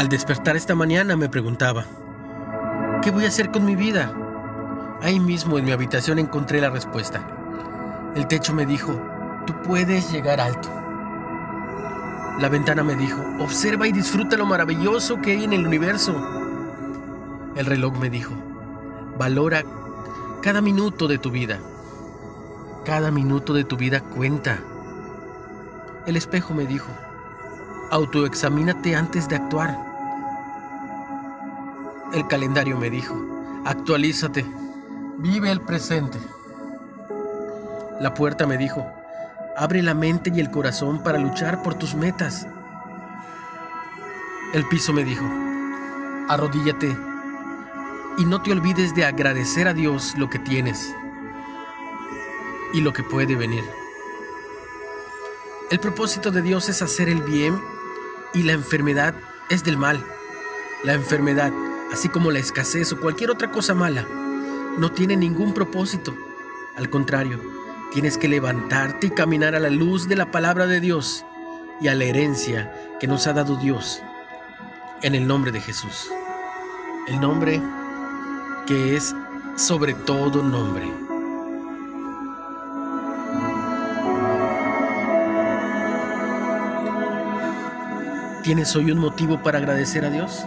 Al despertar esta mañana me preguntaba, ¿qué voy a hacer con mi vida? Ahí mismo en mi habitación encontré la respuesta. El techo me dijo, tú puedes llegar alto. La ventana me dijo, observa y disfruta lo maravilloso que hay en el universo. El reloj me dijo, valora cada minuto de tu vida. Cada minuto de tu vida cuenta. El espejo me dijo, autoexamínate antes de actuar. El calendario me dijo, actualízate, vive el presente. La puerta me dijo, abre la mente y el corazón para luchar por tus metas. El piso me dijo, arrodíllate y no te olvides de agradecer a Dios lo que tienes y lo que puede venir. El propósito de Dios es hacer el bien y la enfermedad es del mal. La enfermedad así como la escasez o cualquier otra cosa mala, no tiene ningún propósito. Al contrario, tienes que levantarte y caminar a la luz de la palabra de Dios y a la herencia que nos ha dado Dios en el nombre de Jesús. El nombre que es sobre todo nombre. ¿Tienes hoy un motivo para agradecer a Dios?